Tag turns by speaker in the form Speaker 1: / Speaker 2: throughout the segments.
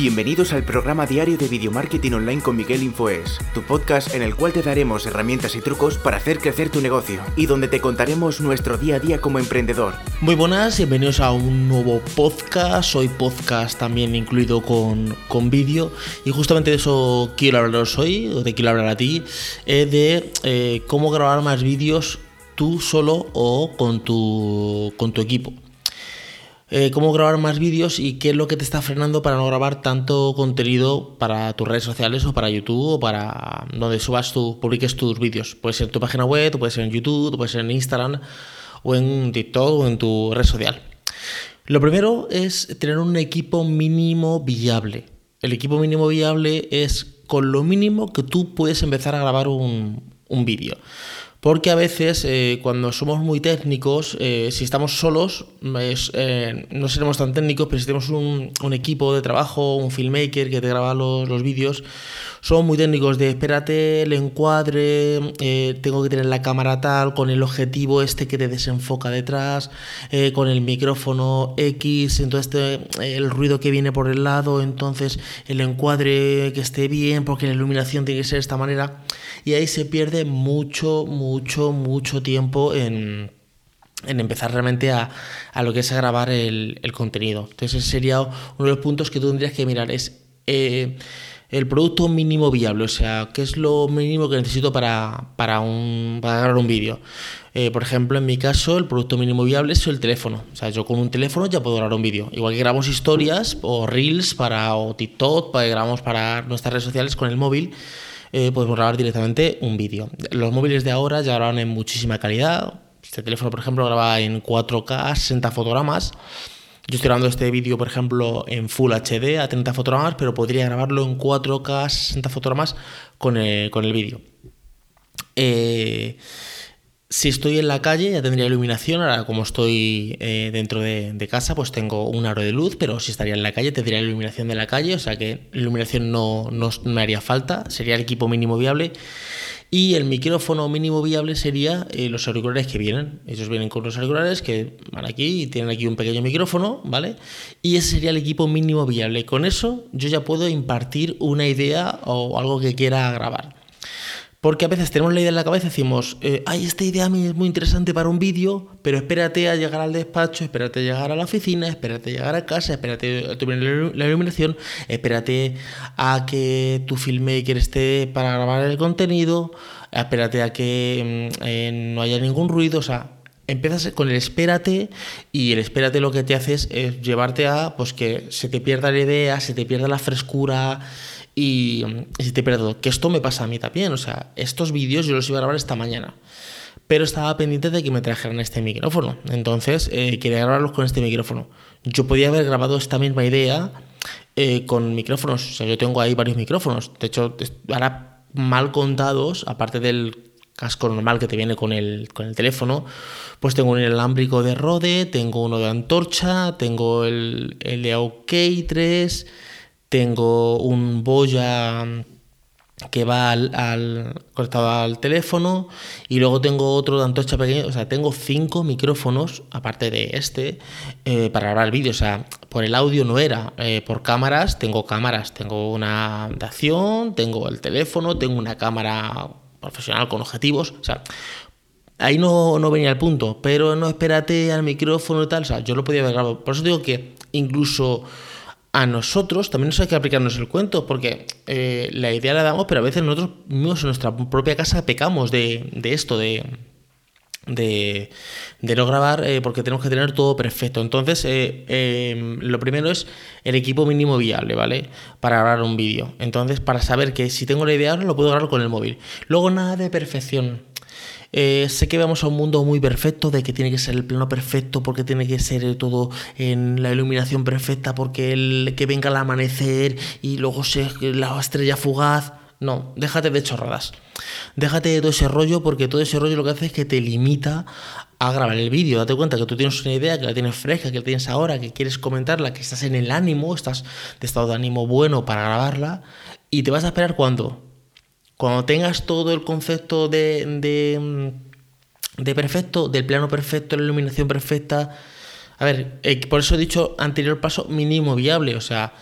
Speaker 1: Bienvenidos al programa diario de Video Marketing Online con Miguel Infoes, tu podcast en el cual te daremos herramientas y trucos para hacer crecer tu negocio y donde te contaremos nuestro día a día como emprendedor.
Speaker 2: Muy buenas, bienvenidos a un nuevo podcast. Hoy podcast también incluido con, con vídeo y justamente de eso quiero hablaros hoy, o te quiero hablar a ti, eh, de cómo grabar más vídeos tú solo o con tu, con tu equipo. Eh, cómo grabar más vídeos y qué es lo que te está frenando para no grabar tanto contenido para tus redes sociales o para YouTube o para donde subas tu, publiques tus vídeos. Puede ser en tu página web, puede ser en YouTube, puede ser en Instagram o en TikTok o en tu red social. Lo primero es tener un equipo mínimo viable. El equipo mínimo viable es con lo mínimo que tú puedes empezar a grabar un, un vídeo. Porque a veces eh, cuando somos muy técnicos, eh, si estamos solos, eh, no seremos tan técnicos, pero si tenemos un, equipo de trabajo, un filmmaker que te graba los vídeos, somos muy técnicos de espérate el encuadre, tengo que tener la cámara tal, con el objetivo este que te desenfoca detrás, con el micrófono X, entonces el ruido que viene por el lado, entonces el encuadre que esté bien, porque la iluminación tiene que ser de esta manera, y ahí se pierde mucho, mucho mucho, tiempo en, empezar realmente a, lo que es a grabar el, contenido. Entonces ese sería uno de los puntos que tú tendrías que mirar, es eh, el producto mínimo viable, o sea, qué es lo mínimo que necesito para, para, un, grabar un vídeo. Eh, por ejemplo, en mi caso, el producto mínimo viable es el teléfono. O sea, yo con un teléfono ya puedo grabar un vídeo. Igual que grabamos historias o reels para, o TikTok, para, grabamos para nuestras redes sociales con el móvil eh, podemos grabar directamente un vídeo. Los móviles de ahora ya graban en muchísima calidad. Este teléfono, por ejemplo, graba en 4K 60 fotogramas. Yo estoy grabando este vídeo, por ejemplo, en Full HD a 30 fotogramas, pero podría grabarlo en 4K 60 fotogramas con el, con el vídeo. Eh, si estoy en la calle ya tendría iluminación, ahora como estoy eh, dentro de, casa pues tengo un aro de luz, pero si estaría en la calle tendría iluminación de la calle, o sea que iluminación no, me haría falta, sería el equipo mínimo viable. Y el micrófono mínimo viable sería eh, los auriculares que vienen. Ellos vienen con los auriculares que van aquí y tienen aquí un pequeño micrófono, ¿vale? Y ese sería el equipo mínimo viable. Con eso yo ya puedo impartir una idea o algo que quiera grabar. Porque a veces tenemos la idea en la cabeza y decimos, eh, ay, esta idea a mí es muy interesante para un vídeo, pero espérate a llegar al despacho, espérate a llegar a la oficina, espérate a llegar a casa, espérate a tener la iluminación, espérate a que tu filmmaker esté para grabar el contenido, espérate a que mm, eh, no haya ningún ruido, o sea, empiezas con el espérate y el espérate lo que te hace es, llevarte a pues que se te pierda la idea, se te pierda la frescura y, si te pierdo, que esto me pasa a mí también, o sea, estos vídeos yo los iba a grabar esta mañana, pero estaba pendiente de que me trajeran este micrófono, entonces eh, quería grabarlos con este micrófono. Yo podía haber grabado esta misma idea eh, con micrófonos, o sea, yo tengo ahí varios micrófonos, de hecho, ahora mal contados, aparte del casco normal que te viene con el, con el teléfono, pues tengo un inalámbrico de Rode, tengo uno de antorcha, tengo el, el de OK3, tengo un boya que va al, conectado al teléfono y luego tengo otro de antorcha pequeño, o sea, tengo cinco micrófonos, aparte de este, eh, para grabar vídeo, o sea, por el audio no era, eh, por cámaras, tengo cámaras, tengo una de acción, tengo el teléfono, tengo una cámara profesional con objetivos, o sea, ahí no, no venía el punto, pero no espérate al micrófono y tal, o sea, yo lo podía haber grabado, por eso digo que incluso a nosotros también nos hay que aplicarnos el cuento, porque eh, la idea la damos, pero a veces nosotros mismos en nuestra propia casa pecamos de, esto, de, de, no grabar, eh, porque tenemos que tener todo perfecto. Entonces, eh, lo primero es el equipo mínimo viable, ¿vale? Para grabar un vídeo. Entonces, para saber que si tengo la idea ahora, lo puedo grabar con el móvil. Luego, nada de perfección. Eh, sé que vamos a un mundo muy perfecto, de que tiene que ser el plano perfecto, porque tiene que ser todo en la iluminación perfecta, porque el, que venga el amanecer y luego se, la estrella fugaz. No, déjate de chorradas. Déjate de todo ese rollo, porque todo ese rollo lo que hace es que te limita a grabar el vídeo. Date cuenta que tú tienes una idea, que la tienes fresca, que la tienes ahora, que quieres comentarla, que estás en el ánimo, estás de estado de ánimo bueno para grabarla, y te vas a esperar cuándo? Cuando tengas todo el concepto de, de, perfecto, del plano perfecto, la iluminación perfecta, a ver, eh, por eso he dicho anterior paso mínimo viable, o sea,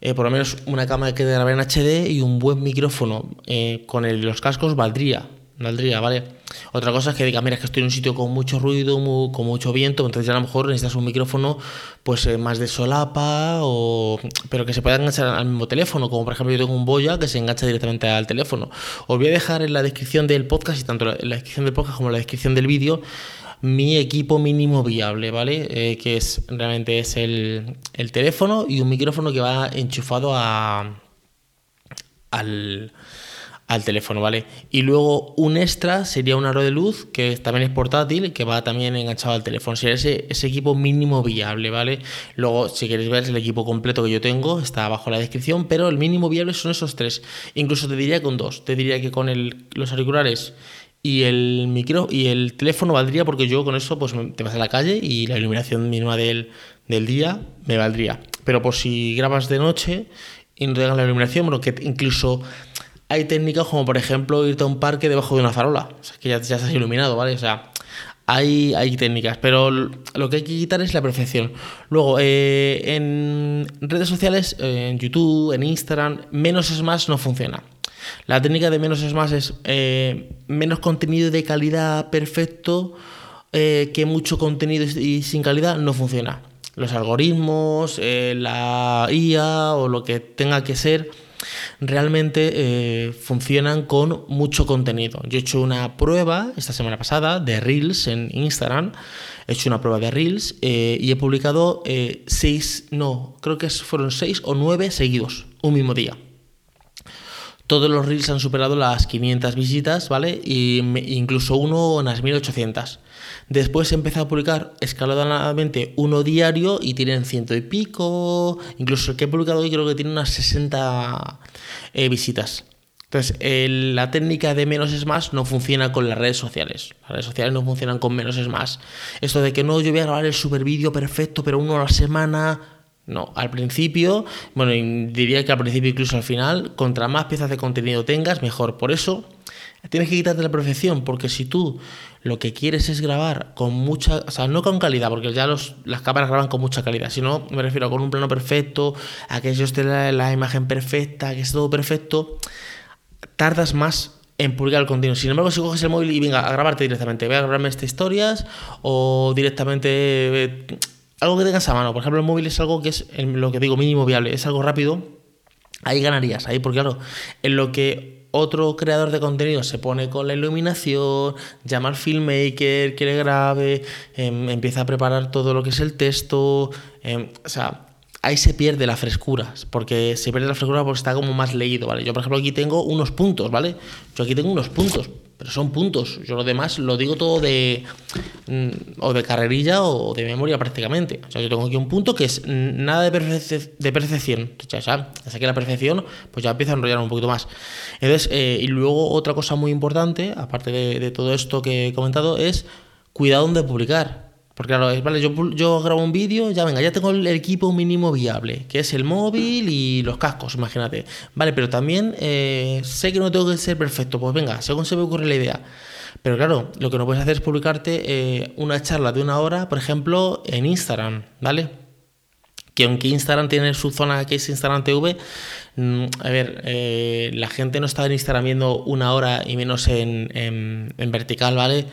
Speaker 2: eh, por lo menos una cámara que grabe en HD y un buen micrófono eh, con los cascos valdría, valdría, ¿vale? Otra cosa es que diga, mira, es que estoy en un sitio con mucho ruido, con mucho viento, entonces ya a lo mejor necesitas un micrófono pues eh, más de solapa, o, pero que se pueda enganchar al mismo teléfono, como por ejemplo yo tengo un Boya que se engancha directamente al teléfono. Os voy a dejar en la descripción del podcast, y tanto en la descripción del podcast como en la descripción del vídeo, mi equipo mínimo viable, ¿vale? Eh, que es realmente es el, teléfono y un micrófono que va enchufado a, al, teléfono, ¿vale? Y luego un extra sería un aro de luz que también es portátil, que va también enganchado al teléfono. Sería ese, ese equipo mínimo viable, ¿vale? Luego, si queréis ver el equipo completo que yo tengo, está abajo en la descripción, pero el mínimo viable son esos tres. Incluso te diría con dos. Te diría que con el, los auriculares y el micro y el teléfono valdría porque yo con eso pues te vas a la calle y la iluminación mínima del, del día me valdría. Pero por si grabas de noche y no te la iluminación, bueno, que incluso hay técnicas como por ejemplo irte a un parque debajo de una farola, o sea, que ya, estás iluminado, ¿vale? O sea, hay, hay, técnicas, pero lo que hay que quitar es la perfección. Luego, eh, en redes sociales, en YouTube, en Instagram, menos es más no funciona. La técnica de menos es más es eh, menos contenido de calidad perfecto eh, que mucho contenido y sin calidad no funciona. Los algoritmos, eh, la IA o lo que tenga que ser realmente funcionan con mucho contenido. Yo he hecho una prueba esta semana pasada de Reels en Instagram. He hecho una prueba de Reels y he publicado seis, no, creo que fueron seis o nueve seguidos, un mismo día. Todos los reels han superado las 500 visitas, ¿vale? Y incluso uno en las 1800. Después he empezado a publicar escalonadamente uno diario y tienen ciento y pico. Incluso el que he publicado hoy creo que tiene unas 60 eh, visitas. Entonces, la técnica de menos es más no funciona con las redes sociales. Las redes sociales no funcionan con menos es más. Esto de que no, yo voy a grabar el super vídeo perfecto, pero uno a la semana no, al principio, bueno, diría que al principio incluso al final, contra más piezas de contenido tengas, mejor. Por eso tienes que quitarte la perfección, porque si tú lo que quieres es grabar con mucha, o sea, no con calidad, porque ya los, las cámaras graban con mucha calidad, sino me refiero con un plano perfecto, a que yo esté la, la imagen perfecta, que esté todo perfecto, tardas más en publicar el contenido. Sin embargo, si coges el móvil y venga a grabarte directamente, voy a grabarme estas historias o directamente eh, algo que tengas a mano. Por ejemplo, el móvil es algo que es lo que digo mínimo viable, es algo rápido. Ahí ganarías, ahí, porque claro, en lo que otro creador de contenido se pone con la iluminación, llama al filmmaker que le grabe, em, empieza a preparar todo lo que es el texto, em, o sea, ahí se pierde la frescura, porque se pierde la frescura porque está como más leído, ¿vale? Yo, por ejemplo, aquí tengo unos puntos, ¿vale? Yo aquí tengo unos puntos, pero son puntos. Yo lo demás lo digo todo de mm, o de carrerilla o de memoria prácticamente. O sea, yo tengo aquí un punto que es nada de, de perfección. Ya hasta que la perfección, pues ya empieza a enrollar un poquito más. Entonces, eh, y luego otra cosa muy importante, aparte de, de todo esto que he comentado, es cuidado donde publicar. Porque claro, vale, yo, yo grabo un vídeo, ya venga, ya tengo el equipo mínimo viable, que es el móvil y los cascos, imagínate. Vale, pero también eh, sé que no tengo que ser perfecto, pues venga, según se me ocurre la idea. Pero claro, lo que no puedes hacer es publicarte eh, una charla de una hora, por ejemplo, en Instagram, ¿vale? Que aunque Instagram tiene su zona que es Instagram TV, mm, a ver, eh, la gente no está en Instagram viendo una hora y menos en, en vertical, ¿vale?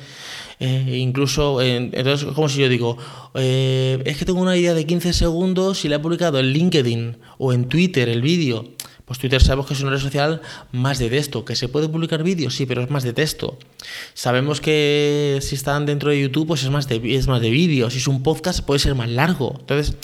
Speaker 2: Eh, incluso, entonces, como si yo digo, eh, es que tengo una idea de 15 segundos y la he publicado en LinkedIn o en Twitter el vídeo. Pues Twitter sabemos que es una red social más de texto, que se puede publicar vídeos, sí, pero es más de texto. Sabemos que si están dentro de YouTube, pues es más de, es más de vídeo. Si es un podcast, puede ser más largo. Entonces,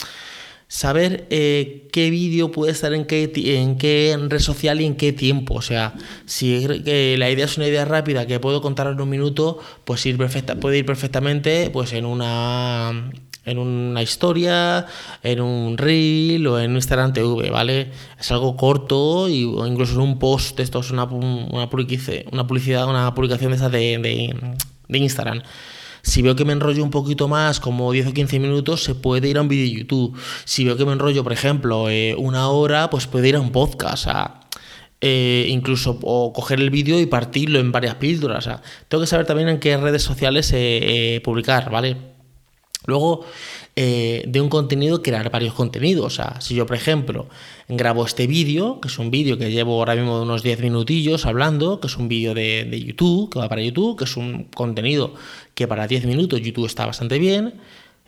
Speaker 2: saber eh, qué vídeo puede estar en qué, en qué red social y en qué tiempo. O sea, si la idea es una idea rápida que puedo contar en un minuto, pues ir perfecta, puede ir perfectamente pues en una en una historia, en un reel o en Instagram TV, ¿vale? Es algo corto y, o incluso en un post, esto es una, una, publicidad, una publicación de esa de, de Instagram. Si veo que me enrollo un poquito más, como 10 o 15 minutos, se puede ir a un vídeo de YouTube. Si veo que me enrollo, por ejemplo, eh, una hora, pues puede ir a un podcast. Eh, incluso o coger el vídeo y partirlo en varias píldoras. tengo que saber también en qué redes sociales eh, publicar, ¿vale? Luego, eh, de un contenido, crear varios contenidos. O sea, si yo, por ejemplo, grabo este vídeo, que es un vídeo que llevo ahora mismo unos 10 minutillos hablando, que es un vídeo de, de, YouTube, que va para YouTube, que es un contenido que para 10 minutos YouTube está bastante bien.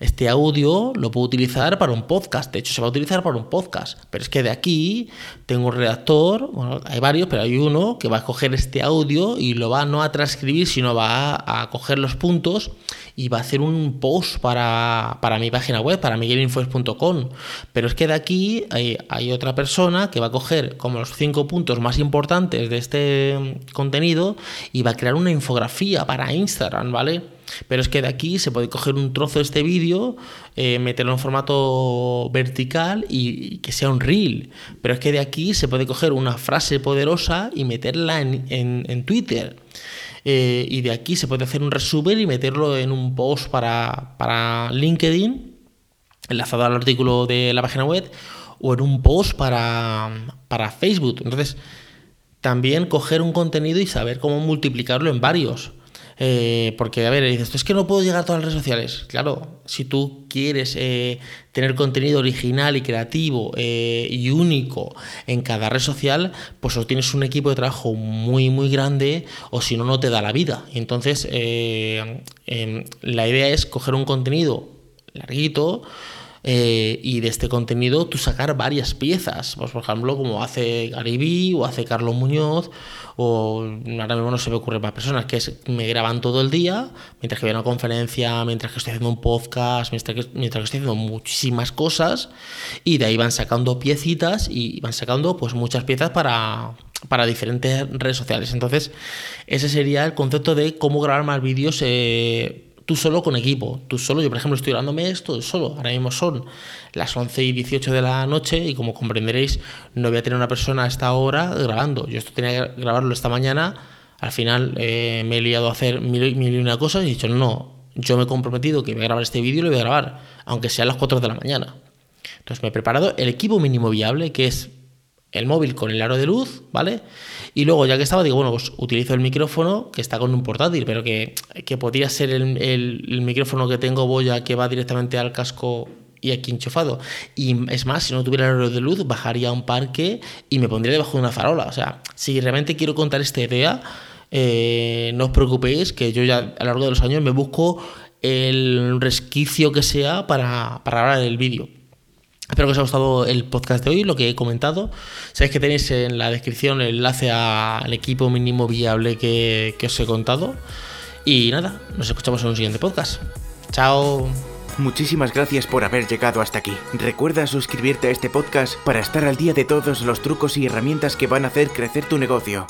Speaker 2: Este audio lo puedo utilizar para un podcast, de hecho se va a utilizar para un podcast, pero es que de aquí tengo un redactor, bueno, hay varios, pero hay uno que va a coger este audio y lo va no a transcribir, sino va a, coger los puntos y va a hacer un post para, mi página web, para miguelinfos.com. Pero es que de aquí hay, hay otra persona que va a coger como los cinco puntos más importantes de este contenido y va a crear una infografía para Instagram, ¿vale? Pero es que de aquí se puede coger un trozo de este vídeo, eh, meterlo en formato vertical y, que sea un reel. Pero es que de aquí se puede coger una frase poderosa y meterla en, Twitter. Eh, y de aquí se puede hacer un resumen y meterlo en un post para, para LinkedIn, enlazado al artículo de la página web, o en un post para, para Facebook. Entonces, también coger un contenido y saber cómo multiplicarlo en varios. Eh, porque, a ver, dices, es que no puedo llegar a todas las redes sociales. Claro, si tú quieres eh, tener contenido original y creativo eh, y único en cada red social, pues o tienes un equipo de trabajo muy, muy grande o si no, no te da la vida. Entonces, em, la idea es coger un contenido larguito, y de este contenido tú sacar varias piezas, pues por ejemplo como hace Gariby o hace Carlos Muñoz o ahora mismo no se me ocurren más personas, que me graban todo el día, mientras que voy a una conferencia, mientras que estoy haciendo un podcast, mientras que, mientras que estoy haciendo muchísimas cosas, y de ahí van sacando piecitas y van sacando pues muchas piezas para, para diferentes redes sociales. Entonces, ese sería el concepto de cómo grabar más vídeos. Eh, tú solo con equipo, tú solo, yo por ejemplo estoy grabándome esto solo, ahora mismo son las 11 y 18 de la noche y como comprenderéis no voy a tener una persona a esta hora grabando, yo esto tenía que grabarlo esta mañana, al final eh, me he liado a hacer mil, mil y una cosas y he dicho no, yo me he comprometido que voy a grabar este vídeo y lo voy a grabar, aunque sea a las 4 de la mañana. Entonces me he preparado el equipo mínimo viable que es el móvil con el aro de luz, ¿vale? Y luego, ya que estaba, digo, bueno, pues utilizo el micrófono que está con un portátil, pero que, que podría ser el, el, micrófono que tengo boya que va directamente al casco y aquí enchufado. Y es más, si no tuviera el aro de luz, bajaría a un parque y me pondría debajo de una farola. O sea, si realmente quiero contar esta idea, eh, no os preocupéis, que yo ya a lo largo de los años me busco el resquicio que sea para, para hablar del vídeo. Espero que os haya gustado el podcast de hoy, lo que he comentado. Sabéis que tenéis en la descripción el enlace al equipo mínimo viable que, que os he contado. Y nada, nos escuchamos en un siguiente podcast. Chao.
Speaker 1: Muchísimas gracias por haber llegado hasta aquí. Recuerda suscribirte a este podcast para estar al día de todos los trucos y herramientas que van a hacer crecer tu negocio.